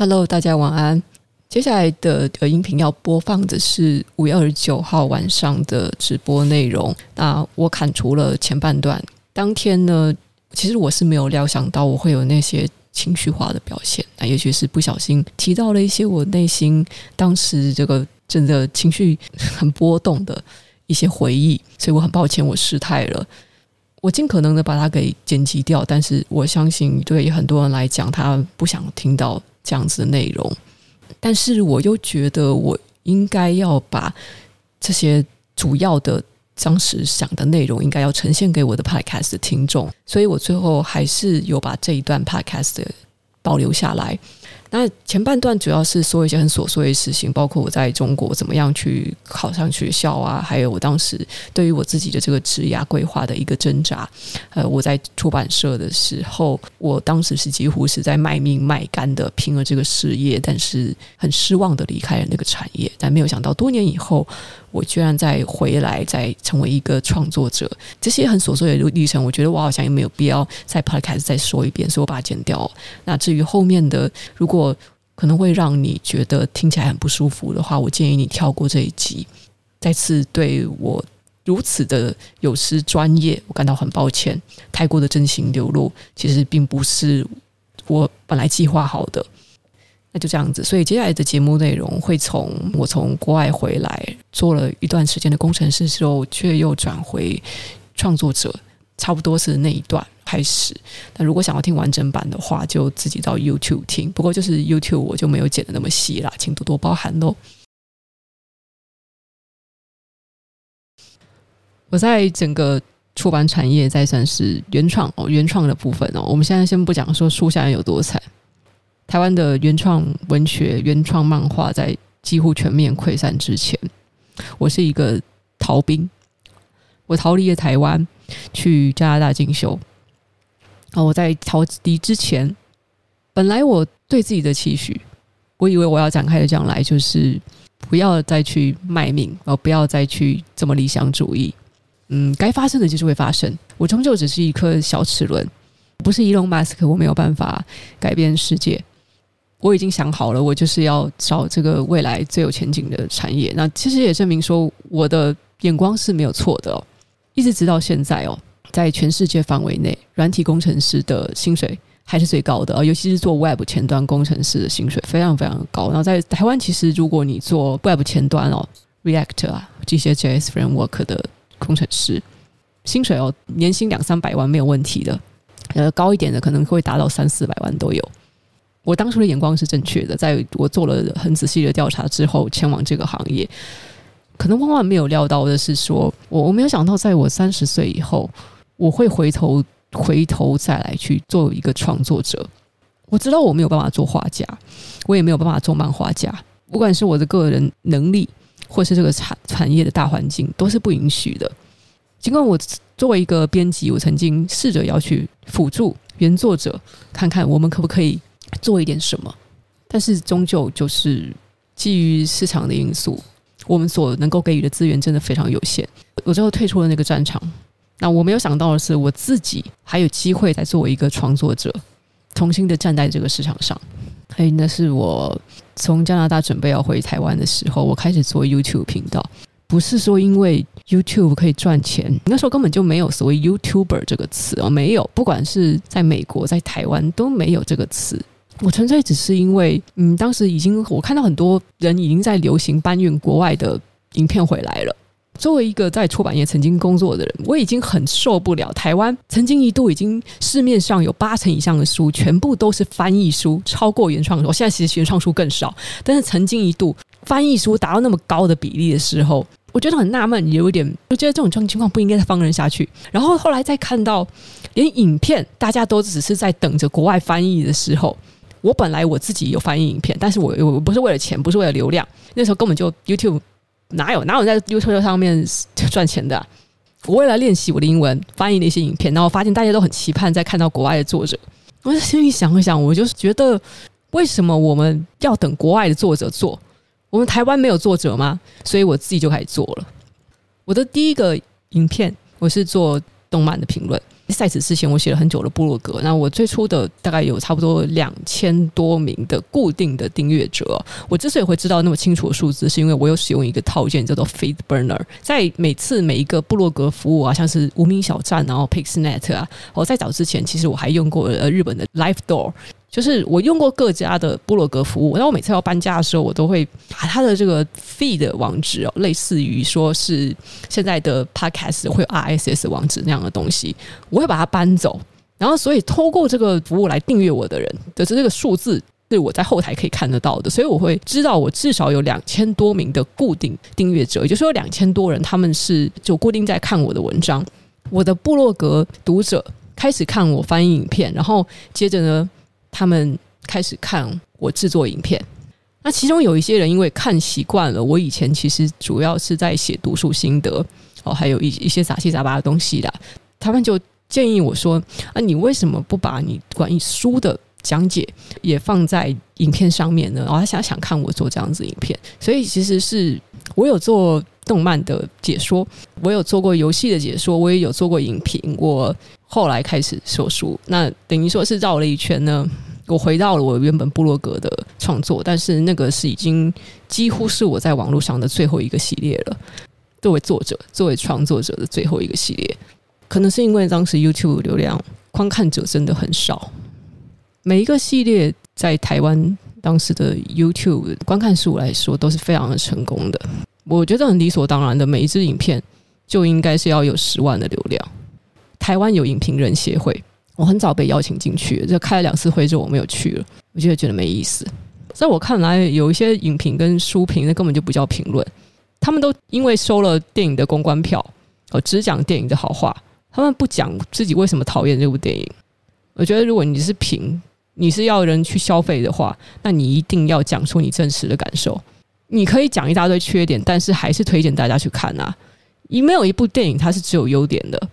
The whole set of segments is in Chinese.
Hello，大家晚安。接下来的呃音频要播放的是五月二十九号晚上的直播内容。那我砍除了前半段。当天呢，其实我是没有料想到我会有那些情绪化的表现。那也许是不小心提到了一些我内心当时这个真的情绪很波动的一些回忆，所以我很抱歉，我失态了。我尽可能的把它给剪辑掉，但是我相信对很多人来讲，他不想听到这样子的内容。但是我又觉得我应该要把这些主要的当时想的内容，应该要呈现给我的 Podcast 听众，所以我最后还是有把这一段 Podcast 保留下来。那前半段主要是说一些很琐碎的事情，包括我在中国怎么样去考上学校啊，还有我当时对于我自己的这个职业规划的一个挣扎。呃，我在出版社的时候，我当时是几乎是在卖命卖肝的拼了这个事业，但是很失望的离开了那个产业。但没有想到多年以后，我居然再回来，再成为一个创作者。这些很琐碎的历程，我觉得我好像也没有必要在 Podcast 再说一遍，所以我把它剪掉。那至于后面的，如果可能会让你觉得听起来很不舒服的话，我建议你跳过这一集。再次对我如此的有失专业，我感到很抱歉。太过的真情流露，其实并不是我本来计划好的。那就这样子，所以接下来的节目内容会从我从国外回来做了一段时间的工程师之后，却又转回创作者，差不多是那一段。开始，那如果想要听完整版的话，就自己到 YouTube 听。不过就是 YouTube 我就没有剪得那么细啦，请多多包涵喽。我在整个出版产业再算是原创哦，原创的部分哦。我们现在先不讲说书现在有多惨，台湾的原创文学、原创漫画在几乎全面溃散之前，我是一个逃兵，我逃离了台湾，去加拿大进修。啊！我在逃离之前，本来我对自己的期许，我以为我要展开的将来就是不要再去卖命，而不要再去这么理想主义。嗯，该发生的就是会发生。我终究只是一颗小齿轮，不是 Elon Musk，，我没有办法改变世界。我已经想好了，我就是要找这个未来最有前景的产业。那其实也证明说，我的眼光是没有错的哦，一直直到现在哦。在全世界范围内，软体工程师的薪水还是最高的啊，尤其是做 Web 前端工程师的薪水非常非常高。然后在台湾，其实如果你做 Web 前端哦，React 啊这些 JS Framework 的工程师，薪水哦，年薪两三百万没有问题的，呃，高一点的可能会达到三四百万都有。我当初的眼光是正确的，在我做了很仔细的调查之后，前往这个行业。可能万万没有料到的是说，我我没有想到，在我三十岁以后。我会回头回头再来去做一个创作者。我知道我没有办法做画家，我也没有办法做漫画家。不管是我的个人能力，或是这个产产业的大环境，都是不允许的。尽管我作为一个编辑，我曾经试着要去辅助原作者，看看我们可不可以做一点什么，但是终究就是基于市场的因素，我们所能够给予的资源真的非常有限。我最后退出了那个战场。那我没有想到的是，我自己还有机会再作为一个创作者，重新的站在这个市场上。嘿，那是我从加拿大准备要回台湾的时候，我开始做 YouTube 频道。不是说因为 YouTube 可以赚钱，那时候根本就没有所谓 YouTuber 这个词哦，没有。不管是在美国，在台湾都没有这个词。我纯粹只是因为，嗯，当时已经我看到很多人已经在流行搬运国外的影片回来了。作为一个在出版业曾经工作的人，我已经很受不了台湾曾经一度已经市面上有八成以上的书全部都是翻译书，超过原创书。现在其实原创书更少，但是曾经一度翻译书达到那么高的比例的时候，我觉得很纳闷，也有一点，我觉得这种情况不应该再放任下去。然后后来再看到连影片大家都只是在等着国外翻译的时候，我本来我自己有翻译影片，但是我我不是为了钱，不是为了流量，那时候根本就 YouTube。哪有哪有在 YouTube 上面赚钱的？我为了练习我的英文，翻译了一些影片，然后发现大家都很期盼在看到国外的作者。我就心里想一想，我就是觉得，为什么我们要等国外的作者做？我们台湾没有作者吗？所以我自己就开始做了。我的第一个影片，我是做动漫的评论。在此之前，我写了很久的部落格。那我最初的大概有差不多两千多名的固定的订阅者。我之所以会知道那么清楚的数字，是因为我有使用一个套件叫做 FeedBurner，在每次每一个部落格服务啊，像是无名小站，然后 Pixnet 啊，我在早之前其实我还用过呃日本的 LifeDoor。就是我用过各家的部落格服务，然后我每次要搬家的时候，我都会把它的这个 feed 网址哦，类似于说是现在的 podcast 会有 RSS 网址那样的东西，我会把它搬走。然后，所以透过这个服务来订阅我的人的这个数字，是我在后台可以看得到的。所以我会知道，我至少有两千多名的固定订阅者，也就是说，两千多人他们是就固定在看我的文章。我的部落格读者开始看我翻译影片，然后接着呢。他们开始看我制作影片，那其中有一些人因为看习惯了，我以前其实主要是在写读书心得哦，还有一一些杂七杂八的东西的，他们就建议我说：“啊，你为什么不把你关于书的讲解也放在影片上面呢？”然后他想想看我做这样子影片，所以其实是我有做动漫的解说，我有做过游戏的解说，我也有做过影评，我。后来开始说书，那等于说是绕了一圈呢。我回到了我原本部落格的创作，但是那个是已经几乎是我在网络上的最后一个系列了。作为作者，作为创作者的最后一个系列，可能是因为当时 YouTube 流量观看者真的很少。每一个系列在台湾当时的 YouTube 观看数来说都是非常的成功的，我觉得很理所当然的，每一支影片就应该是要有十万的流量。台湾有影评人协会，我很早被邀请进去，就开了两次会之后我没有去了，我就觉得没意思。在我看来，有一些影评跟书评那根本就不叫评论，他们都因为收了电影的公关票，哦，只讲电影的好话，他们不讲自己为什么讨厌这部电影。我觉得，如果你是评，你是要人去消费的话，那你一定要讲出你真实的感受。你可以讲一大堆缺点，但是还是推荐大家去看啊。因为没有一部电影它是只有优点的。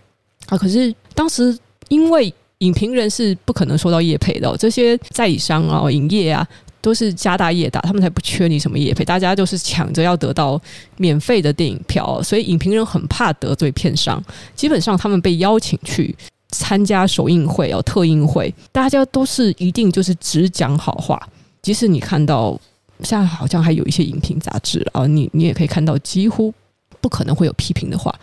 啊！可是当时因为影评人是不可能收到业配的，这些代理商啊、影业啊，都是家大业大，他们才不缺你什么业配，大家都是抢着要得到免费的电影票，所以影评人很怕得罪片商。基本上他们被邀请去参加首映会哦、特映会，大家都是一定就是只讲好话。即使你看到现在好像还有一些影评杂志啊，你你也可以看到几乎不可能会有批评的话。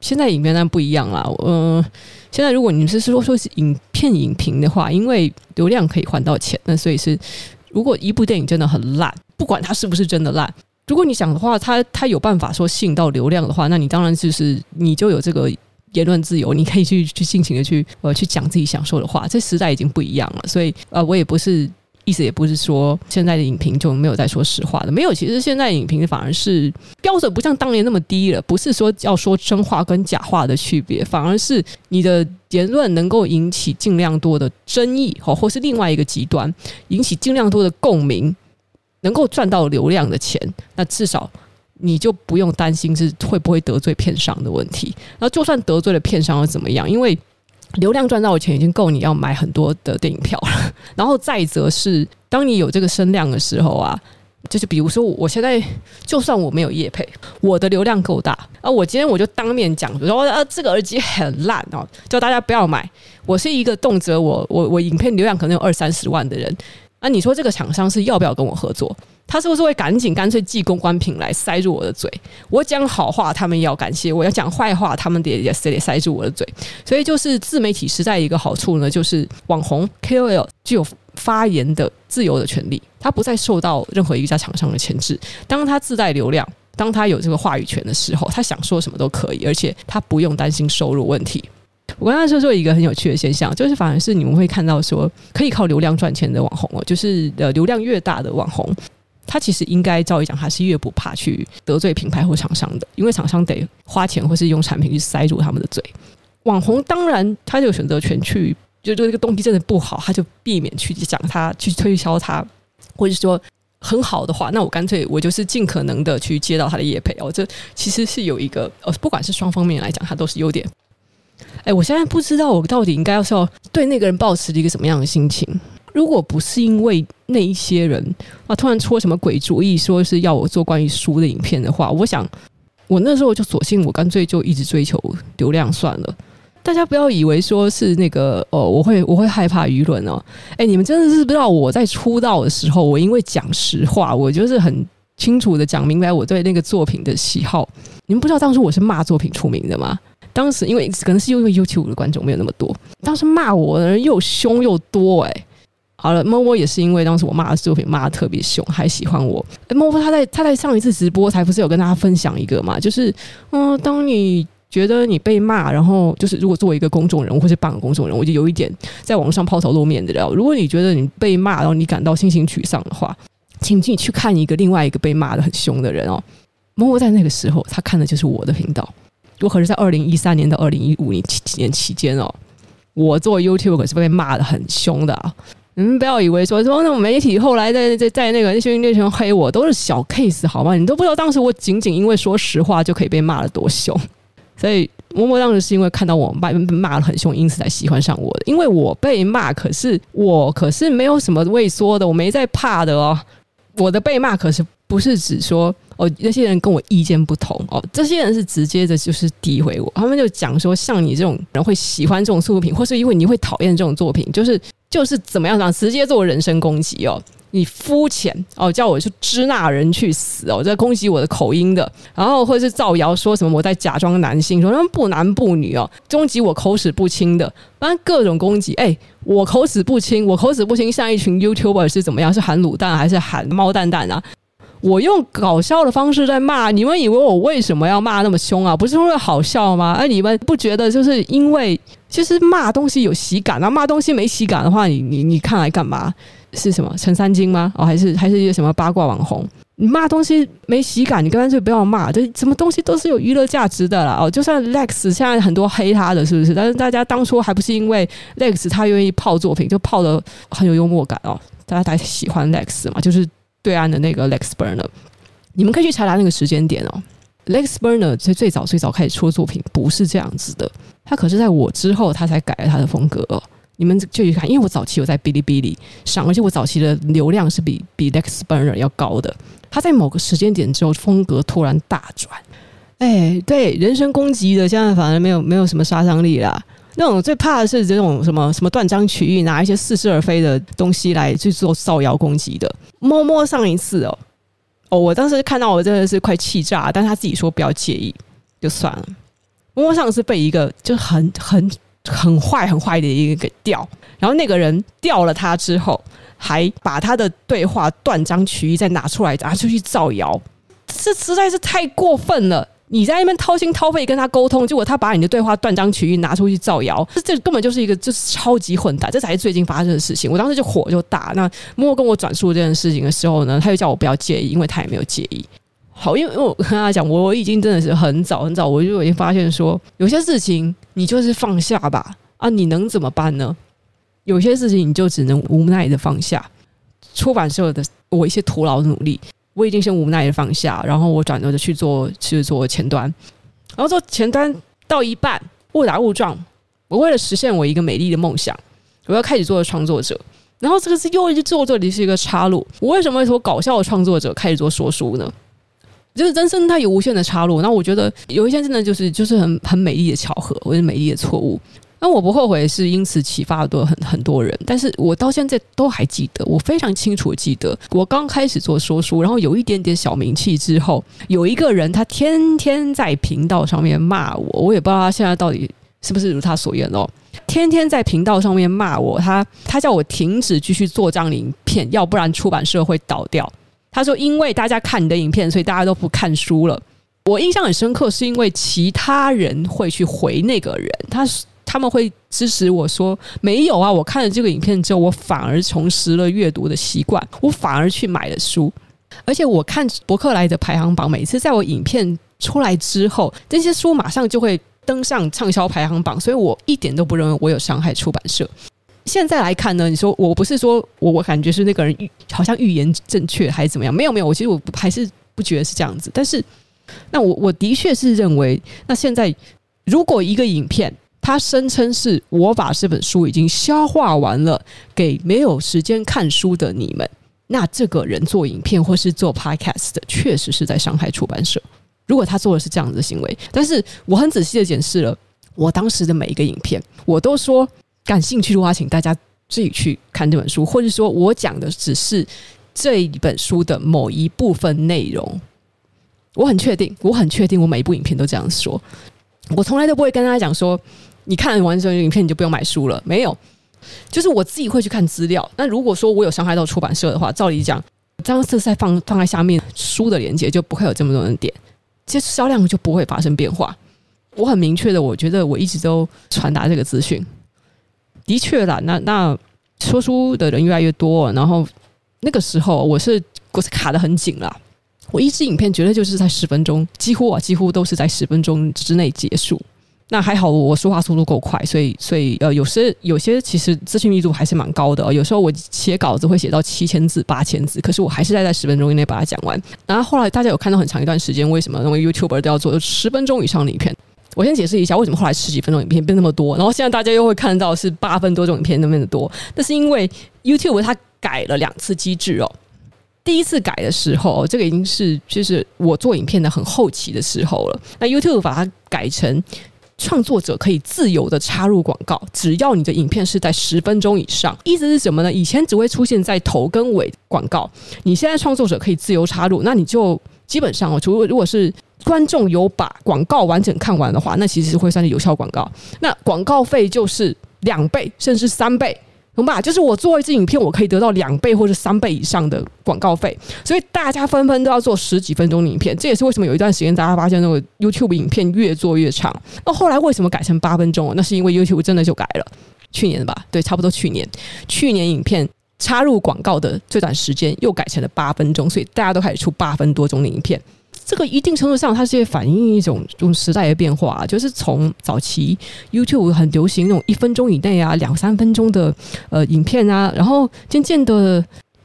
现在影片当然不一样啦，嗯、现在如果你是说说是影片影评的话，因为流量可以换到钱，那所以是如果一部电影真的很烂，不管它是不是真的烂，如果你想的话，它它有办法说吸引到流量的话，那你当然就是你就有这个言论自由，你可以去去尽情的去呃去讲自己想说的话，这时代已经不一样了，所以呃我也不是。意思也不是说现在的影评就没有在说实话的，没有。其实现在影评反而是标准不像当年那么低了，不是说要说真话跟假话的区别，反而是你的言论能够引起尽量多的争议，或或是另外一个极端引起尽量多的共鸣，能够赚到流量的钱，那至少你就不用担心是会不会得罪片商的问题。那就算得罪了片商又怎么样？因为流量赚到的钱已经够你要买很多的电影票了，然后再则是，当你有这个声量的时候啊，就是比如说我现在就算我没有业配，我的流量够大啊，我今天我就当面讲，说啊这个耳机很烂哦，叫大家不要买。我是一个动辄我我我影片流量可能有二三十万的人，啊，你说这个厂商是要不要跟我合作？他是不是会赶紧干脆寄公关品来塞住我的嘴？我讲好话，他们也要感谢；我要讲坏话，他们得也得塞住我的嘴。所以，就是自媒体时代一个好处呢，就是网红 KOL 具有发言的自由的权利，他不再受到任何一家厂商的牵制。当他自带流量，当他有这个话语权的时候，他想说什么都可以，而且他不用担心收入问题。我刚才说说一个很有趣的现象，就是反而是你们会看到说可以靠流量赚钱的网红哦，就是呃流量越大的网红。他其实应该照理讲，他是越不怕去得罪品牌或厂商的，因为厂商得花钱或是用产品去塞住他们的嘴。网红当然他就有选择权去，就这个东西真的不好，他就避免去讲他，去推销他，或者说很好的话，那我干脆我就是尽可能的去接到他的业配哦。这其实是有一个呃，不管是双方面来讲，它都是优点。哎，我现在不知道我到底应该要是要对那个人保持一个什么样的心情。如果不是因为那一些人啊突然出什么鬼主意，说是要我做关于书的影片的话，我想我那时候就索性我干脆就一直追求流量算了。大家不要以为说是那个哦，我会我会害怕舆论哦。哎，你们真的是不知道我在出道的时候，我因为讲实话，我就是很清楚的讲明白我对那个作品的喜好。你们不知道当时我是骂作品出名的吗？当时因为可能是因为 YouTube 的观众没有那么多，当时骂我的人又凶又多哎。好了，摸摸也是因为当时我骂的作品骂的特别凶，还喜欢我。摸摸他在他在上一次直播才不是有跟大家分享一个嘛，就是嗯，当你觉得你被骂，然后就是如果作为一个公众人物或是半个公众人物，就有一点在网上抛头露面的了。如果你觉得你被骂，然后你感到心情沮丧的话，请你去看一个另外一个被骂的很凶的人哦。摸摸在那个时候，他看的就是我的频道。我可是在二零一三年到二零一五年期年期间哦，我做 YouTube 可是被骂的很凶的啊。你们不要以为说说那种媒体后来在在在那个那些那群黑我都是小 case 好吗？你都不知道当时我仅仅因为说实话就可以被骂得多凶，所以默默当时是因为看到我骂骂得很凶，因此才喜欢上我的。因为我被骂，可是我可是没有什么畏缩的，我没在怕的哦。我的被骂可是不是指说哦那些人跟我意见不同哦，这些人是直接的就是诋毁我，他们就讲说像你这种人会喜欢这种作品，或是因为你会讨厌这种作品，就是。就是怎么样呢？直接做人身攻击哦！你肤浅哦，叫我去支那人去死哦！在攻击我的口音的，然后或者是造谣说什么我在假装男性，说他们不男不女哦，攻击我口齿不清的，反正各种攻击。哎，我口齿不清，我口齿不清，像一群 YouTuber 是怎么样？是喊卤蛋还是喊猫蛋蛋啊？我用搞笑的方式在骂你们，以为我为什么要骂那么凶啊？不是因为好笑吗？哎，你们不觉得就是因为其实骂东西有喜感啊？骂东西没喜感的话，你你你看来干嘛？是什么陈三金吗？哦，还是还是一个什么八卦网红？你骂东西没喜感，你干脆不要骂。这什么东西都是有娱乐价值的啦。哦，就算 Lex 现在很多黑他的，是不是？但是大家当初还不是因为 Lex 他愿意泡作品，就泡的很有幽默感哦，大家才喜欢 Lex 嘛，就是。对岸的那个 Lex Burner，你们可以去查查那个时间点哦。Lex Burner 最最早最早开始出作品不是这样子的，他可是在我之后他才改了他的风格哦。你们就去看，因为我早期有在哔哩哔哩上，而且我早期的流量是比比 Lex Burner 要高的。他在某个时间点之后风格突然大转，哎，对，人身攻击的现在反而没有没有什么杀伤力啦。那种最怕的是这种什么什么断章取义，拿一些似是而非的东西来去做造谣攻击的。摸摸上一次哦哦，我当时看到我真的是快气炸，但他自己说不要介意就算了。摸摸上次被一个就很很很坏很坏的一个给掉，然后那个人掉了他之后，还把他的对话断章取义再拿出来拿出去造谣，这实在是太过分了。你在那边掏心掏肺跟他沟通，结果他把你的对话断章取义拿出去造谣，这这根本就是一个就是超级混蛋，这才是最近发生的事情。我当时就火就大。那默默跟我转述这件事情的时候呢，他就叫我不要介意，因为他也没有介意。好，因为因为我跟他讲，我已经真的是很早很早，我就已经发现说，有些事情你就是放下吧，啊，你能怎么办呢？有些事情你就只能无奈的放下。出版社的我一些徒劳的努力。我已经先无奈的放下，然后我转头就去做去做前端，然后做前端到一半误打误撞，我为了实现我一个美丽的梦想，我要开始做创作者，然后这个是又一做这里是一个岔路。我为什么会从搞笑的创作者开始做说书呢？就是人生它有无限的岔路，那我觉得有一些真的就是就是很很美丽的巧合，或者美丽的错误。那我不后悔，是因此启发了多很很多人。但是我到现在都还记得，我非常清楚记得，我刚开始做说书，然后有一点点小名气之后，有一个人他天天在频道上面骂我，我也不知道他现在到底是不是如他所愿哦。天天在频道上面骂我，他他叫我停止继续做这样的影片，要不然出版社会倒掉。他说，因为大家看你的影片，所以大家都不看书了。我印象很深刻，是因为其他人会去回那个人，他是。他们会支持我说没有啊，我看了这个影片之后，我反而重拾了阅读的习惯，我反而去买了书，而且我看博客来的排行榜，每次在我影片出来之后，这些书马上就会登上畅销排行榜，所以我一点都不认为我有伤害出版社。现在来看呢，你说我不是说我我感觉是那个人预好像预言正确还是怎么样？没有没有，我其实我还是不觉得是这样子。但是那我我的确是认为，那现在如果一个影片。他声称是我把这本书已经消化完了，给没有时间看书的你们。那这个人做影片或是做 podcast 的，确实是在伤害出版社。如果他做的是这样子的行为，但是我很仔细的检视了，我当时的每一个影片，我都说感兴趣的话，请大家自己去看这本书，或者说我讲的只是这一本书的某一部分内容。我很确定，我很确定，我每一部影片都这样说。我从来都不会跟大家讲说，你看完这个影片你就不用买书了，没有。就是我自己会去看资料。那如果说我有伤害到出版社的话，照理讲，这样子再放放在下面书的链接就不会有这么多人点，其实销量就不会发生变化。我很明确的，我觉得我一直都传达这个资讯。的确啦，那那说书的人越来越多，然后那个时候我是我是卡得很紧了。我一支影片绝对就是在十分钟，几乎啊几乎都是在十分钟之内结束。那还好，我说话速度够快，所以所以呃，有些有些其实资讯密度还是蛮高的哦。有时候我写稿子会写到七千字、八千字，可是我还是在在十分钟以内把它讲完。然后后来大家有看到很长一段时间，为什么因为 YouTuber 都要做十分钟以上的影片？我先解释一下为什么后来十几分钟影片变那么多，然后现在大家又会看到是八分多钟影片那么的多。那是因为 YouTube 它改了两次机制哦。第一次改的时候，这个已经是就是我做影片的很后期的时候了。那 YouTube 把它改成。创作者可以自由的插入广告，只要你的影片是在十分钟以上。意思是什么呢？以前只会出现在头跟尾广告，你现在创作者可以自由插入，那你就基本上哦，除了如果是观众有把广告完整看完的话，那其实会算是有效广告。那广告费就是两倍甚至三倍。懂吧？就是我做一支影片，我可以得到两倍或者三倍以上的广告费，所以大家纷纷都要做十几分钟的影片。这也是为什么有一段时间大家发现那个 YouTube 影片越做越长。那后来为什么改成八分钟？那是因为 YouTube 真的就改了，去年吧？对，差不多去年。去年影片插入广告的最短时间又改成了八分钟，所以大家都开始出八分多钟的影片。这个一定程度上，它是反映一种这种时代的变化，就是从早期 YouTube 很流行那种一分钟以内啊、两三分钟的呃影片啊，然后渐渐的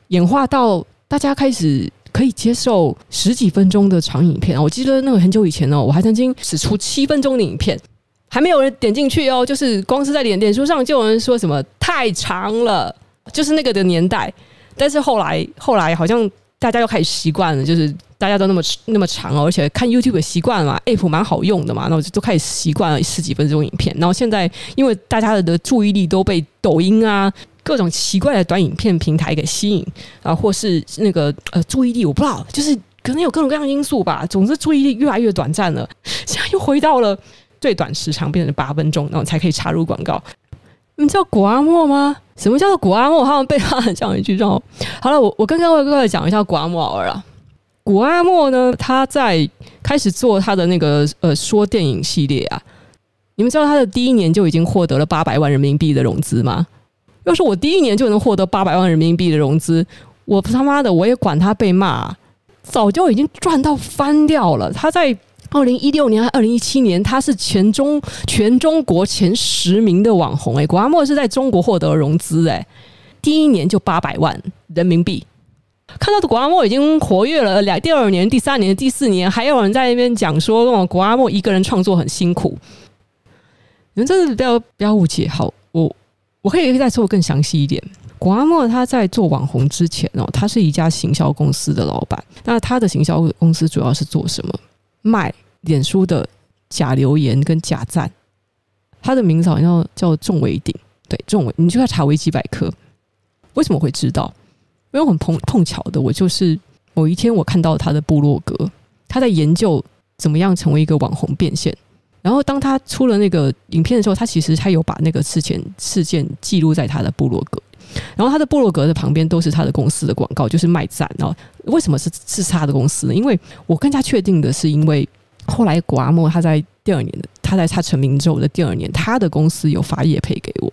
演化到大家开始可以接受十几分钟的长影片。我记得那个很久以前哦，我还曾经只出七分钟的影片，还没有人点进去哦，就是光是在脸脸书上就有人说什么太长了，就是那个的年代。但是后来后来好像大家又开始习惯了，就是。大家都那么那么长哦，而且看 YouTube 习惯了嘛，App 蛮好用的嘛，那我就都开始习惯了十几分钟影片。然后现在因为大家的注意力都被抖音啊各种奇怪的短影片平台给吸引啊，或是那个呃注意力我不知道，就是可能有各种各样的因素吧。总之注意力越来越短暂了，现在又回到了最短时长，变成八分钟，然后才可以插入广告。你知道古阿莫吗？什么叫做古阿莫？他们背后讲一句让我好了，我我跟各位各位讲一下古阿莫好了。谷阿莫呢，他在开始做他的那个呃说电影系列啊，你们知道他的第一年就已经获得了八百万人民币的融资吗？要是我第一年就能获得八百万人民币的融资，我他妈的我也管他被骂，早就已经赚到翻掉了。他在二零一六年还二零一七年，他是全中全中国前十名的网红哎，谷阿莫是在中国获得融资哎，第一年就八百万人民币。看到的谷阿莫已经活跃了两第二年、第三年、第四年，还有人在那边讲说，哦，谷阿莫一个人创作很辛苦。你们真的不要不要误解，好，我我可以再说更详细一点。谷阿莫他在做网红之前哦，他是一家行销公司的老板。那他的行销公司主要是做什么？卖脸书的假留言跟假赞。他的名字好像叫仲维鼎，对，仲维，你就要查维基百科。为什么会知道？因为很碰碰巧的，我就是某一天我看到他的部落格，他在研究怎么样成为一个网红变现。然后当他出了那个影片的时候，他其实他有把那个事件事件记录在他的部落格。然后他的部落格的旁边都是他的公司的广告，就是卖赞。然后为什么是是他的公司呢？因为我更加确定的是，因为后来谷阿莫他在第二年的他在他成名之后的第二年，他的公司有发业配给我。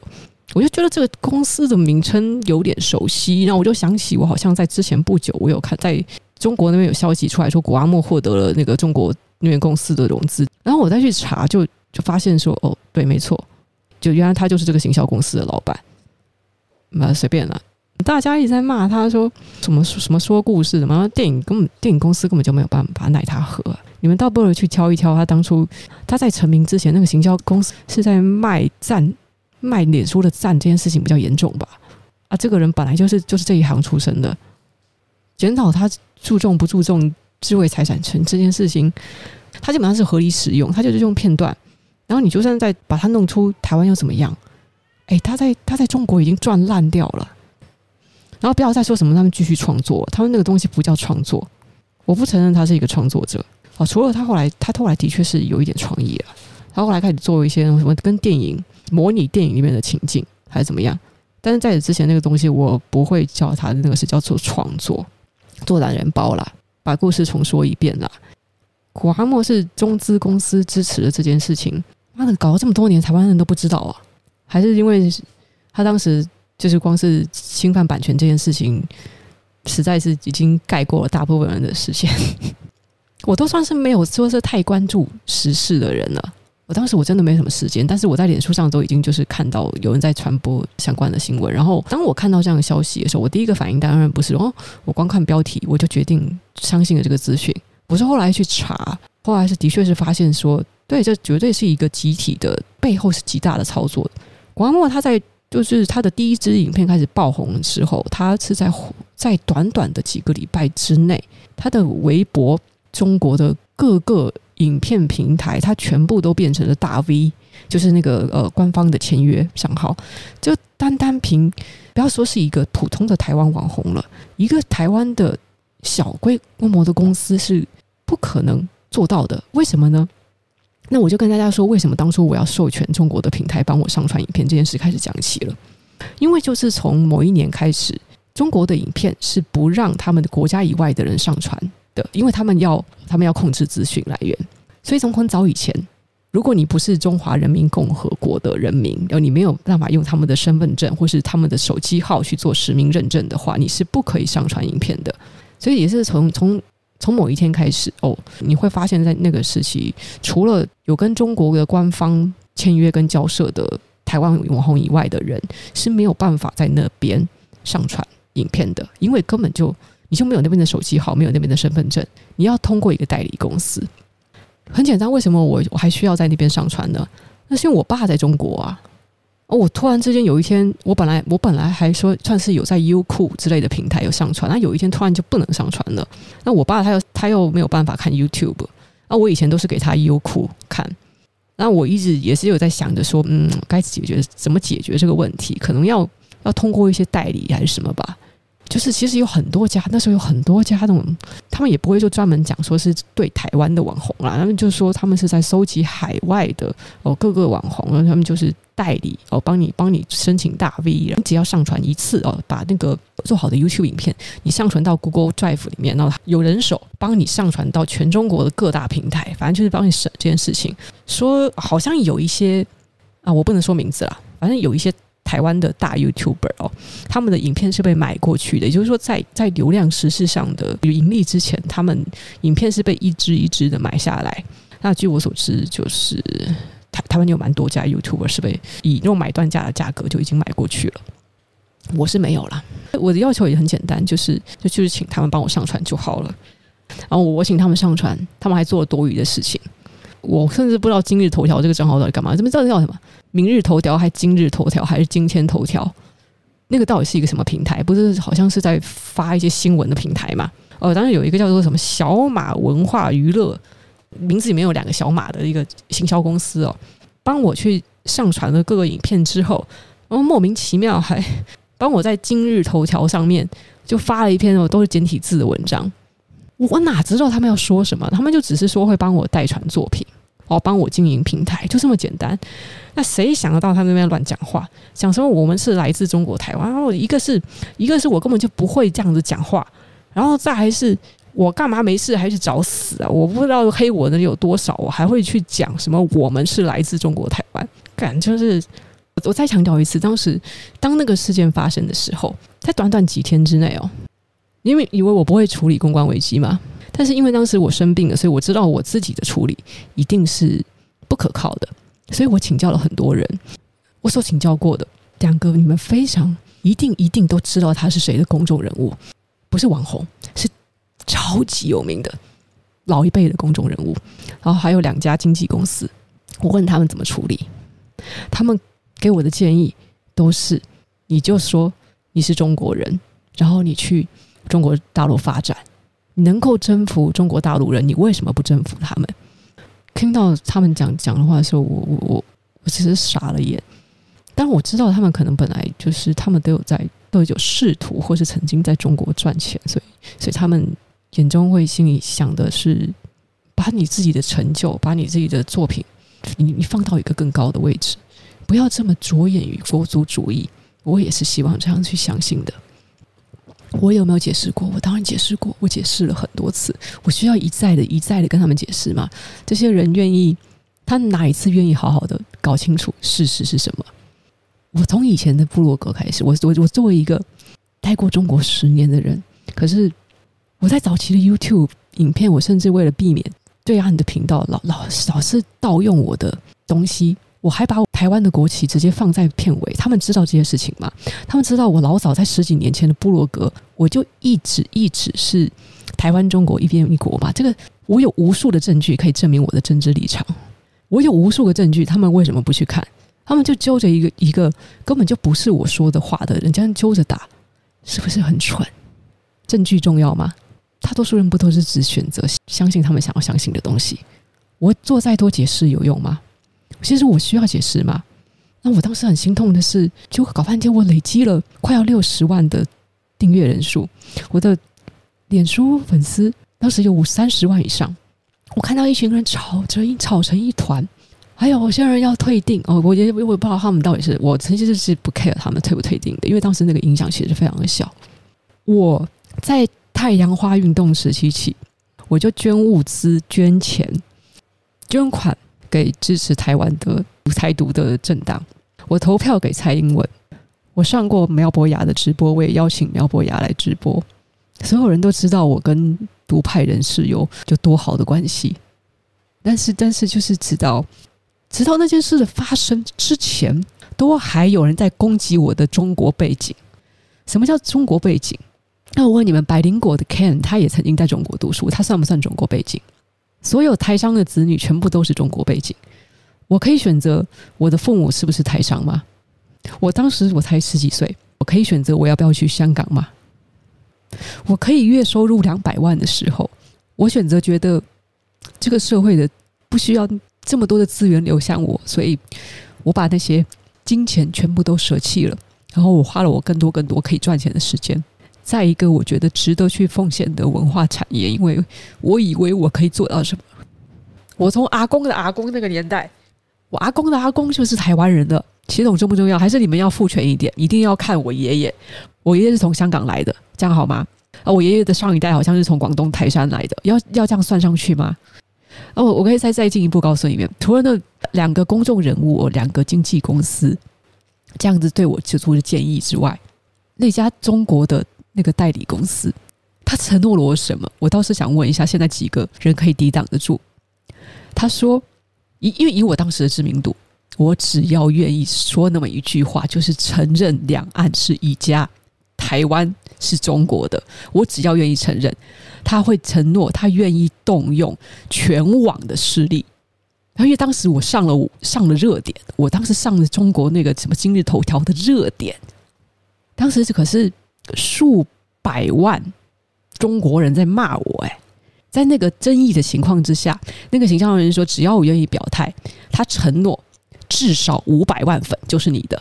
我就觉得这个公司的名称有点熟悉，然后我就想起我好像在之前不久，我有看在中国那边有消息出来说，谷阿莫获得了那个中国那边公司的融资，然后我再去查就，就发现说，哦，对，没错，就原来他就是这个行销公司的老板。那随便了，大家一直在骂他说什么什么说故事什么，电影根本电影公司根本就没有办法奈他何。你们倒不如去挑一挑，他当初他在成名之前，那个行销公司是在卖赞。卖脸书的赞这件事情比较严重吧？啊，这个人本来就是就是这一行出身的，检讨他注重不注重智慧财产权这件事情，他基本上是合理使用，他就是用片段，然后你就算再把它弄出台湾又怎么样？哎，他在他在中国已经赚烂掉了。然后不要再说什么他们继续创作，他们那个东西不叫创作。我不承认他是一个创作者啊，除了他后来他后来的确是有一点创意啊，他后来开始做一些什么跟电影模拟电影里面的情境还是怎么样。但是在此之前那个东西，我不会叫他的那个是叫做创作，做懒人包啦，把故事重说一遍啦。古阿莫是中资公司支持的这件事情，妈的，搞了这么多年，台湾人都不知道啊？还是因为他当时就是光是侵犯版权这件事情，实在是已经盖过了大部分人的视线。我都算是没有说是太关注时事的人了。我当时我真的没什么时间，但是我在脸书上都已经就是看到有人在传播相关的新闻。然后当我看到这样的消息的时候，我第一个反应当然不是哦，我光看标题我就决定相信了这个资讯。我是后来去查，后来是的确是发现说，对，这绝对是一个集体的背后是极大的操作。谷阿莫他在就是他的第一支影片开始爆红的时候，他是在在短短的几个礼拜之内，他的微博中国的各个。影片平台，它全部都变成了大 V，就是那个呃官方的签约账号。就单单凭不要说是一个普通的台湾网红了，一个台湾的小规规模的公司是不可能做到的。为什么呢？那我就跟大家说，为什么当初我要授权中国的平台帮我上传影片这件事开始讲起了。因为就是从某一年开始，中国的影片是不让他们的国家以外的人上传。因为他们要他们要控制资讯来源，所以从很早以前，如果你不是中华人民共和国的人民，然后你没有办法用他们的身份证或是他们的手机号去做实名认证的话，你是不可以上传影片的。所以也是从从从某一天开始，哦，你会发现在那个时期，除了有跟中国的官方签约跟交涉的台湾网红以外的人，是没有办法在那边上传影片的，因为根本就。你就没有那边的手机号，没有那边的身份证，你要通过一个代理公司。很简单，为什么我我还需要在那边上传呢？那是因为我爸在中国啊。哦，我突然之间有一天，我本来我本来还说算是有在优酷之类的平台有上传，那有一天突然就不能上传了。那我爸他又他又没有办法看 YouTube，那我以前都是给他优酷看。那我一直也是有在想着说，嗯，该解决怎么解决这个问题？可能要要通过一些代理还是什么吧。就是其实有很多家，那时候有很多家那种，他们也不会就专门讲说是对台湾的网红啦，他们就说他们是在收集海外的哦各个网红，然后他们就是代理哦，帮你帮你申请大 V，然后只要上传一次哦，把那个做好的 YouTube 影片你上传到 Google Drive 里面，然后有人手帮你上传到全中国的各大平台，反正就是帮你省这件事情。说好像有一些啊，我不能说名字啦，反正有一些。台湾的大 YouTuber 哦，他们的影片是被买过去的，也就是说在，在流量实质上的有盈利之前，他们影片是被一支一支的买下来。那据我所知，就是台台湾有蛮多家 YouTuber 是被以那种买断价的价格就已经买过去了。我是没有啦，我的要求也很简单，就是就就是请他们帮我上传就好了。然后我请他们上传，他们还做了多余的事情。我甚至不知道今日头条这个账号到底干嘛？这边到底叫什么？明日头条还今日头条还是今天头条？那个到底是一个什么平台？不是好像是在发一些新闻的平台嘛？呃，当然有一个叫做什么小马文化娱乐，名字里面有两个小马的一个行销公司哦，帮我去上传了各个影片之后，然后莫名其妙还帮我在今日头条上面就发了一篇哦，都是简体字的文章。我哪知道他们要说什么？他们就只是说会帮我代传作品，哦，帮我经营平台，就这么简单。那谁想得到他那边乱讲话，讲什么我们是来自中国台湾？然后一个是一个是我根本就不会这样子讲话，然后再还是我干嘛没事还是找死啊？我不知道黑我的有多少，我还会去讲什么我们是来自中国台湾？感就是我再强调一次，当时当那个事件发生的时候，在短短几天之内哦。因为以为我不会处理公关危机嘛，但是因为当时我生病了，所以我知道我自己的处理一定是不可靠的，所以我请教了很多人。我所请教过的两个，你们非常一定一定都知道他是谁的公众人物，不是网红，是超级有名的老一辈的公众人物。然后还有两家经纪公司，我问他们怎么处理，他们给我的建议都是：你就说你是中国人，然后你去。中国大陆发展，你能够征服中国大陆人，你为什么不征服他们？听到他们讲讲的话的时候，我我我我其实傻了眼。但我知道他们可能本来就是他们都有在都有试图，或是曾经在中国赚钱，所以所以他们眼中会心里想的是，把你自己的成就，把你自己的作品，你你放到一个更高的位置，不要这么着眼于国族主义。我也是希望这样去相信的。我有没有解释过？我当然解释过，我解释了很多次。我需要一再的、一再的跟他们解释吗？这些人愿意，他哪一次愿意好好的搞清楚事实是什么？我从以前的部落格开始，我我我作为一个待过中国十年的人，可是我在早期的 YouTube 影片，我甚至为了避免对岸的频道老老老是盗用我的东西。我还把我台湾的国旗直接放在片尾，他们知道这些事情吗？他们知道我老早在十几年前的部落格，我就一直一直是台湾中国一边一国嘛。这个我有无数的证据可以证明我的政治立场，我有无数个证据，他们为什么不去看？他们就揪着一个一个根本就不是我说的话的人，这样揪着打，是不是很蠢？证据重要吗？大多数人不都是只选择相信他们想要相信的东西？我做再多解释有用吗？其实我需要解释吗？那我当时很心痛的是，就搞半天，我累积了快要六十万的订阅人数，我的脸书粉丝当时有五三十万以上。我看到一群人吵成一吵成一团，还有有些人要退订哦，我也我也不知道他们到底是我曾经就是不 care 他们退不退订的，因为当时那个影响其实非常的小。我在太阳花运动时期起，我就捐物资、捐钱、捐款。给支持台湾的台独的政党，我投票给蔡英文。我上过苗博雅的直播，我也邀请苗博雅来直播。所有人都知道我跟独派人士有就多好的关系，但是但是就是直到直到那件事的发生之前，都还有人在攻击我的中国背景。什么叫中国背景？那我问你们，百灵果的 Ken，他也曾经在中国读书，他算不算中国背景？所有台商的子女全部都是中国背景，我可以选择我的父母是不是台商吗？我当时我才十几岁，我可以选择我要不要去香港吗？我可以月收入两百万的时候，我选择觉得这个社会的不需要这么多的资源流向我，所以我把那些金钱全部都舍弃了，然后我花了我更多更多可以赚钱的时间。再一个，我觉得值得去奉献的文化产业，因为我以为我可以做到什么。我从阿公的阿公那个年代，我阿公的阿公就是台湾人的，血统重不重要？还是你们要父权一点？一定要看我爷爷，我爷爷是从香港来的，这样好吗？啊，我爷爷的上一代好像是从广东台山来的，要要这样算上去吗？哦，我可以再再进一步告诉你们，除了那两个公众人物，两个经纪公司这样子对我提出的建议之外，那家中国的。那个代理公司，他承诺了我什么？我倒是想问一下，现在几个人可以抵挡得住？他说，以因为以我当时的知名度，我只要愿意说那么一句话，就是承认两岸是一家，台湾是中国的。我只要愿意承认，他会承诺，他愿意动用全网的势力。然后，因为当时我上了上了热点，我当时上了中国那个什么今日头条的热点，当时这可是。数百万中国人在骂我，哎，在那个争议的情况之下，那个形象人说，只要我愿意表态，他承诺至少五百万粉就是你的。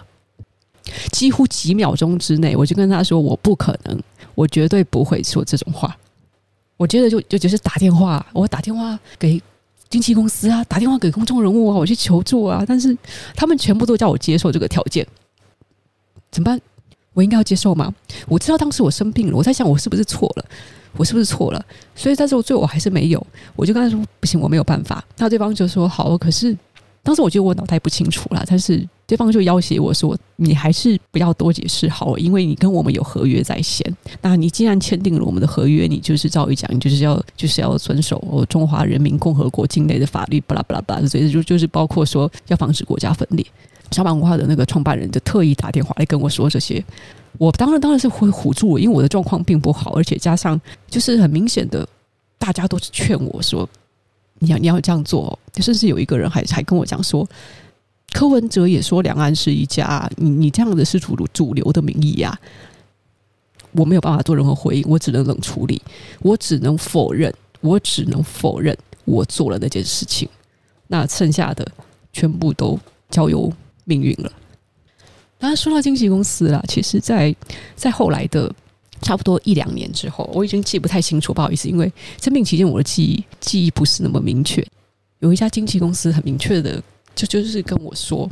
几乎几秒钟之内，我就跟他说，我不可能，我绝对不会说这种话。我接着就就就是打电话，我打电话给经纪公司啊，打电话给公众人物啊，我去求助啊，但是他们全部都叫我接受这个条件，怎么办？我应该要接受吗？我知道当时我生病了，我在想我是不是错了，我是不是错了？所以但是我最后我还是没有，我就跟他说不行，我没有办法。那对方就说好，可是当时我觉得我脑袋不清楚了，但是对方就要挟我说你还是不要多解释好了，因为你跟我们有合约在先。那你既然签订了我们的合约，你就是照理讲，你就是要就是要遵守中华人民共和国境内的法律，巴拉巴拉巴拉，所以就就是包括说要防止国家分裂。小马文化的那个创办人就特意打电话来跟我说这些，我当然当然是会唬住我，因为我的状况并不好，而且加上就是很明显的，大家都是劝我说，你要你要这样做，甚至有一个人还还跟我讲说，柯文哲也说两岸是一家，你你这样的是主流主流的民意呀，我没有办法做任何回应，我只能冷处理，我只能否认，我只能否认我做了那件事情。那剩下的全部都交由命运了。当然，说到经纪公司啦，其实在在后来的差不多一两年之后，我已经记不太清楚，不好意思，因为生病期间我的记忆记忆不是那么明确。有一家经纪公司很明确的就就是跟我说，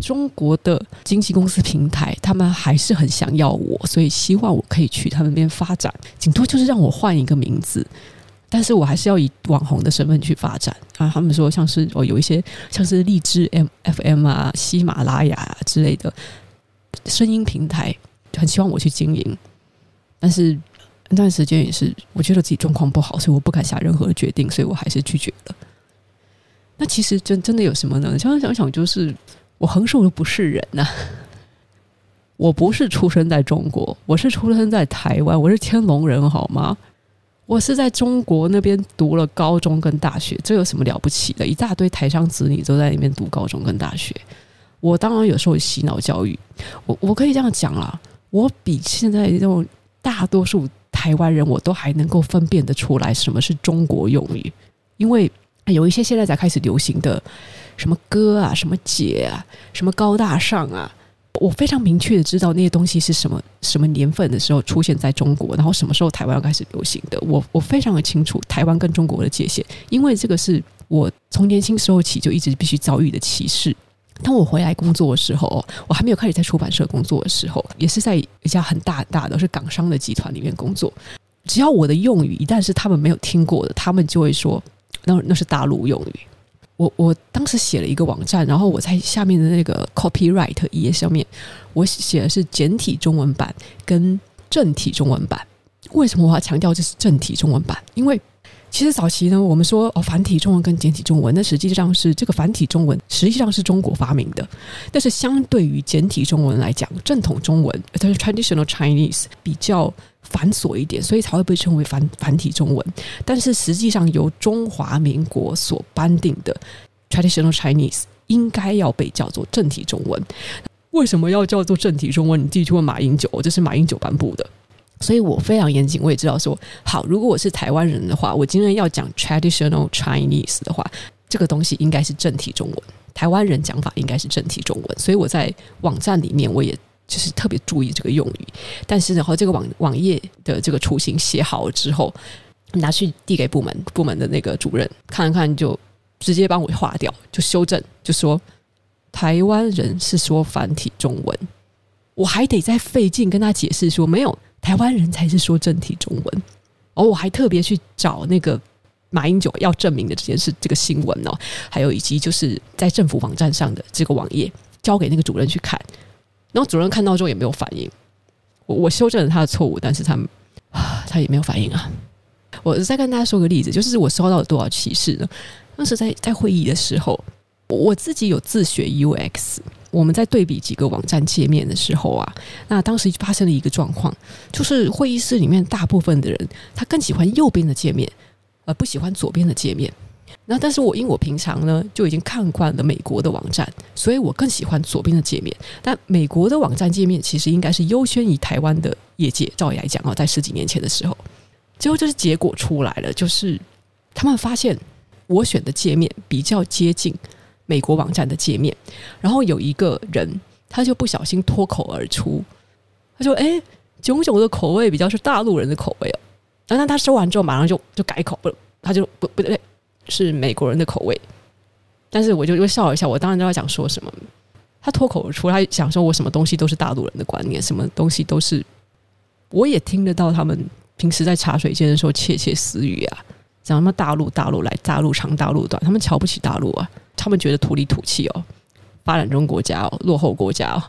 中国的经纪公司平台他们还是很想要我，所以希望我可以去他们那边发展，顶多就是让我换一个名字。但是我还是要以网红的身份去发展啊！他们说像是哦，有一些像是荔枝 M F M 啊、喜马拉雅之类的声音平台，很希望我去经营。但是那段时间也是，我觉得自己状况不好，所以我不敢下任何的决定，所以我还是拒绝了。那其实真真的有什么呢？想想想，就是我横竖都不是人呐、我不是出生在中国，我是出生在台湾，我是天龙人，好吗？我是在中国那边读了高中跟大学，这有什么了不起的？一大堆台商子女都在那边读高中跟大学。我当然有受洗脑教育，我我可以这样讲啦，我比现在这种大多数台湾人，我都还能够分辨得出来什么是中国用语，因为有一些现在才开始流行的什么哥啊、什么姐啊、什么高大上啊。我非常明确的知道那些东西是什么什么年份的时候出现在中国，然后什么时候台湾要开始流行的。我我非常的清楚台湾跟中国的界限，因为这个是我从年轻时候起就一直必须遭遇的歧视。当我回来工作的时候，我还没有开始在出版社工作的时候，也是在一家很大很大的是港商的集团里面工作。只要我的用语一旦是他们没有听过的，他们就会说那那是大陆用语。我我当时写了一个网站，然后我在下面的那个 copyright 页上面，我写的是简体中文版跟正体中文版。为什么我要强调这是正体中文版？因为其实早期呢，我们说哦繁体中文跟简体中文，那实际上是这个繁体中文实际上是中国发明的，但是相对于简体中文来讲，正统中文它是 traditional Chinese 比较。繁琐一点，所以才会被称为繁繁体中文。但是实际上，由中华民国所颁定的 Traditional Chinese 应该要被叫做正体中文。为什么要叫做正体中文？你自己去问马英九，这是马英九颁布的。所以我非常严谨，我也知道说，好，如果我是台湾人的话，我今天要讲 Traditional Chinese 的话，这个东西应该是正体中文。台湾人讲法应该是正体中文。所以我在网站里面，我也。就是特别注意这个用语，但是然后这个网网页的这个雏形写好了之后，拿去递给部门，部门的那个主任看了看，就直接帮我划掉，就修正，就说台湾人是说繁体中文，我还得再费劲跟他解释说，没有，台湾人才是说正体中文。而我还特别去找那个马英九要证明的这件事，这个新闻哦，还有以及就是在政府网站上的这个网页，交给那个主任去看。然后主任看到之后也没有反应，我我修正了他的错误，但是他啊 他也没有反应啊。我再跟大家说个例子，就是我收到了多少歧视呢？当时在在会议的时候，我自己有自学 UX，我们在对比几个网站界面的时候啊，那当时发生了一个状况，就是会议室里面大部分的人他更喜欢右边的界面，而不喜欢左边的界面。那但是我因为我平常呢就已经看惯了美国的网站，所以我更喜欢左边的界面。但美国的网站界面其实应该是优先于台湾的业界。照理来讲啊，在十几年前的时候，最后就是结果出来了，就是他们发现我选的界面比较接近美国网站的界面。然后有一个人他就不小心脱口而出，他说：“哎，炯炯的口味比较是大陆人的口味哦。”然后他说完之后，马上就就改口，不，他就不不对。是美国人的口味，但是我就又笑了一下。我当然知道他想说什么。他脱口而出，他想说我什么东西都是大陆人的观念，什么东西都是。我也听得到他们平时在茶水间的时候窃窃私语啊，讲什么大陆大陆来，大陆长，大陆短。他们瞧不起大陆啊，他们觉得土里土气哦，发展中国家哦，落后国家哦。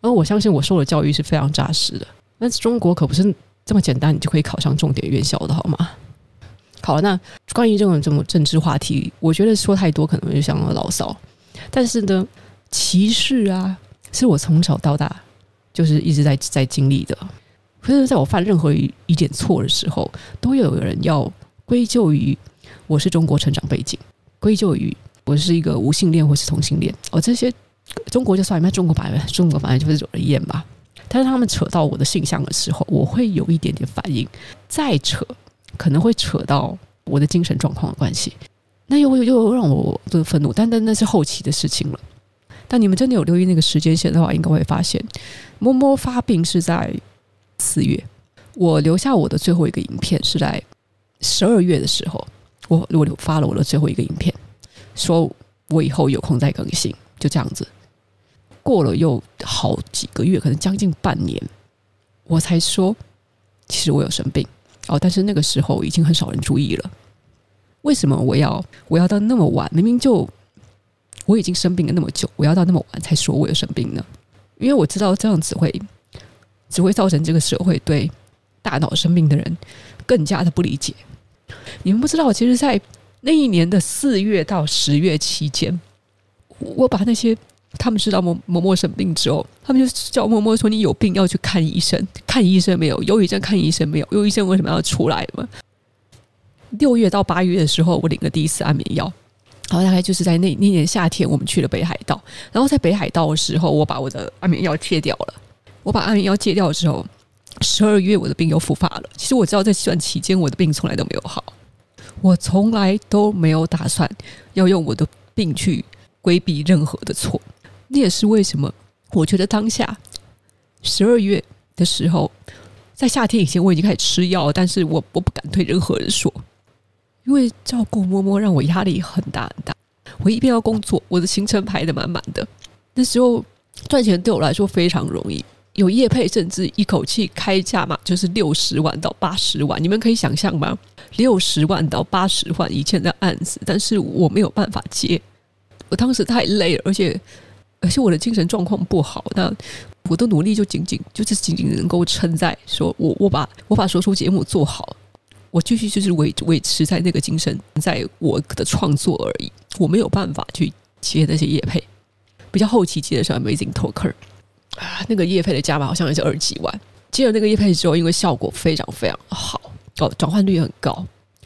而我相信我受的教育是非常扎实的。但是中国可不是这么简单，你就可以考上重点院校的好吗？好，那关于这种这种政治话题，我觉得说太多可能就像牢骚。但是呢，歧视啊，是我从小到大就是一直在在经历的。可是在我犯任何一一点错的时候，都有人要归咎于我是中国成长背景，归咎于我是一个无性恋或是同性恋。哦，这些中国就算，那中国反正中国反正就是有人厌吧。但是他们扯到我的性向的时候，我会有一点点反应。再扯。可能会扯到我的精神状况的关系，那又又又让我的愤怒，但但那是后期的事情了。但你们真的有留意那个时间线的话，应该会发现，摸摸发病是在四月，我留下我的最后一个影片是在十二月的时候，我我发了我的最后一个影片，说我以后有空再更新，就这样子。过了又好几个月，可能将近半年，我才说，其实我有生病哦，但是那个时候已经很少人注意了。为什么我要我要到那么晚？明明就我已经生病了那么久，我要到那么晚才说我有生病呢？因为我知道这样只会只会造成这个社会对大脑生病的人更加的不理解。你们不知道，其实，在那一年的四月到十月期间，我把那些他们知道某某某生病之后，他们就叫某某说：“你有病要去看医生，看医生没有？忧郁症看医生没有？忧郁症为什么要出来嘛？”六月到八月的时候，我领了第一次安眠药，然后大概就是在那那年夏天，我们去了北海道。然后在北海道的时候，我把我的安眠药戒掉了。我把安眠药戒掉之后，十二月我的病又复发了。其实我知道在这段期间，我的病从来都没有好。我从来都没有打算要用我的病去规避任何的错。那也是为什么我觉得当下十二月的时候，在夏天以前我已经开始吃药，但是我我不敢对任何人说。因为照顾摸摸让我压力很大很大，我一边要工作，我的行程排得满满的。那时候赚钱对我来说非常容易，有业配甚至一口气开价嘛，就是六十万到八十万，你们可以想象吗？六十万到八十万以前的案子，但是我没有办法接，我当时太累了，而且而且我的精神状况不好，那我的努力就仅仅就是仅仅能够撑在说我我把我把说书节目做好。我继续就是维维持在那个精神，在我的创作而已，我没有办法去接那些业配。比较后期接的是 Amazing Talker 那个叶配的加码好像也是二十几万。接了那个叶配之后，因为效果非常非常好，哦，转换率很高。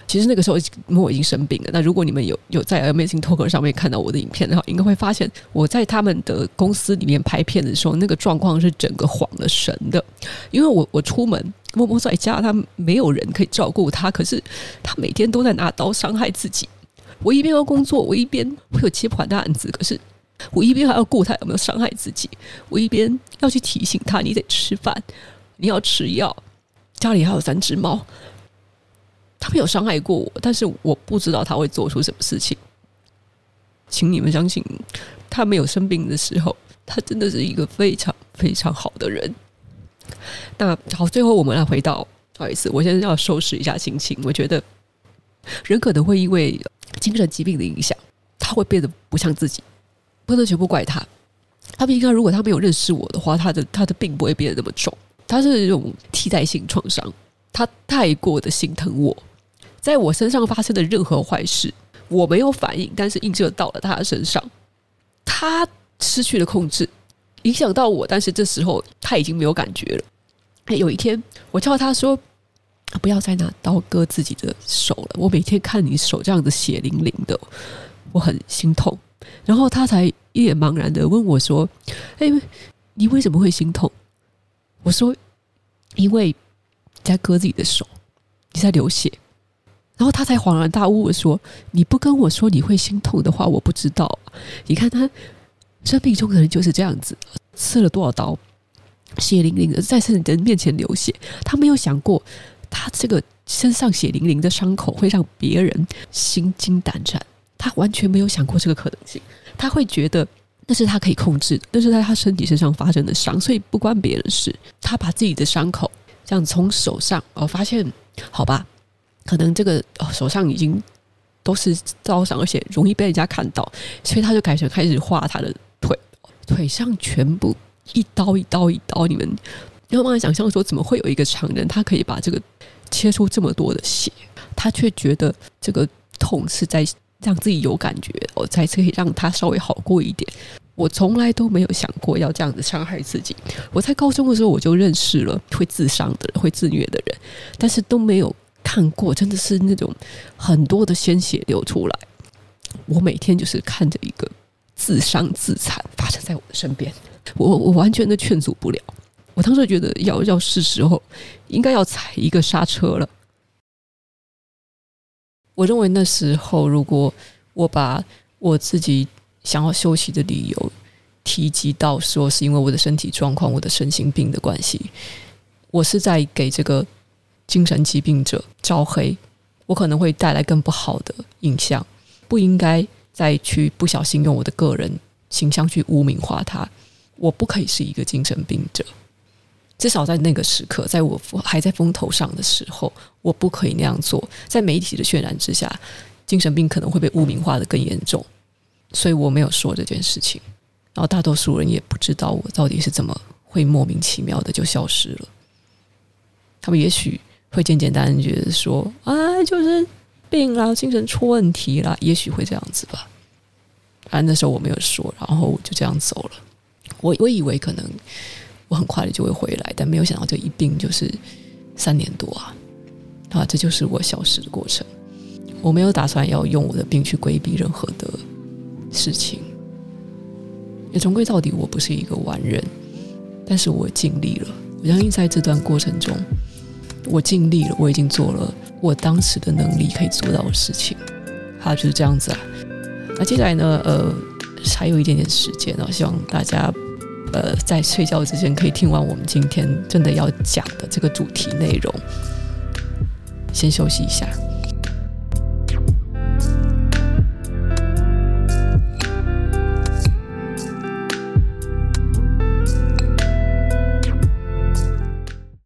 其实那个时候我已经生病了。那如果你们有有在 Amazing Talker 上面看到我的影片的话，应该会发现我在他们的公司里面拍片的时候，那个状况是整个晃了神的。因为我我出门默默在家，他没有人可以照顾他，可是他每天都在拿刀伤害自己。我一边要工作，我一边会有接不完的案子，可是我一边还要顾他有没有伤害自己，我一边要去提醒他，你得吃饭，你要吃药，家里还有三只猫。他没有伤害过我，但是我不知道他会做出什么事情。请你们相信，他没有生病的时候，他真的是一个非常非常好的人。那好，最后我们来回到，不好意思，我现在要收拾一下心情。我觉得人可能会因为精神疾病的影响，他会变得不像自己，不能全部怪他。他们应该，如果他没有认识我的话，他的他的病不会变得那么重。他是这种替代性创伤，他太过的心疼我。在我身上发生的任何坏事，我没有反应，但是映射到了他的身上，他失去了控制，影响到我，但是这时候他已经没有感觉了。有一天，我叫他说：“不要再拿刀割自己的手了。”我每天看你手这样子血淋淋的，我很心痛。然后他才一脸茫然的问我说：“哎，你为什么会心痛？”我说：“因为你在割自己的手，你在流血。”然后他才恍然大悟的说：“你不跟我说你会心痛的话，我不知道。你看他生命中可能就是这样子，刺了多少刀，血淋淋的在人的面前流血，他没有想过他这个身上血淋淋的伤口会让别人心惊胆战，他完全没有想过这个可能性。他会觉得那是他可以控制的，那是在他身体身上发生的伤，所以不关别人事。他把自己的伤口这样从手上，哦，发现好吧。”可能这个哦，手上已经都是刀伤，而且容易被人家看到，所以他就改成开始画他的腿，腿上全部一刀一刀一刀。你们要慢慢想象说，怎么会有一个常人，他可以把这个切出这么多的血，他却觉得这个痛是在让自己有感觉，我，才可以让他稍微好过一点。我从来都没有想过要这样子伤害自己。我在高中的时候我就认识了会自伤的人，会自虐的人，但是都没有。看过，真的是那种很多的鲜血流出来。我每天就是看着一个自伤自残发生在我的身边，我我完全的劝阻不了。我当时觉得要要是时候应该要踩一个刹车了。我认为那时候，如果我把我自己想要休息的理由提及到说是因为我的身体状况、我的身心病的关系，我是在给这个精神疾病者招黑，我可能会带来更不好的印象。不应该再去不小心用我的个人形象去污名化他。我不可以是一个精神病者，至少在那个时刻，在我还在风头上的时候，我不可以那样做。在媒体的渲染之下，精神病可能会被污名化得更严重，所以我没有说这件事情。然后大多数人也不知道我到底是怎么会莫名其妙的就消失了。他们也许会简简单单觉得说：“啊，就是。”病啦，精神出问题啦，也许会这样子吧。反正那时候我没有说，然后我就这样走了。我我以为可能我很快的就会回来，但没有想到这一病就是三年多啊！啊，这就是我消失的过程。我没有打算要用我的病去规避任何的事情，也终归到底我不是一个完人，但是我尽力了。我相信在这段过程中，我尽力了，我已经做了。我当时的能力可以做到的事情，好，就是这样子啊。那接下来呢？呃，还有一点点时间呢，希望大家呃在睡觉之前可以听完我们今天真的要讲的这个主题内容。先休息一下。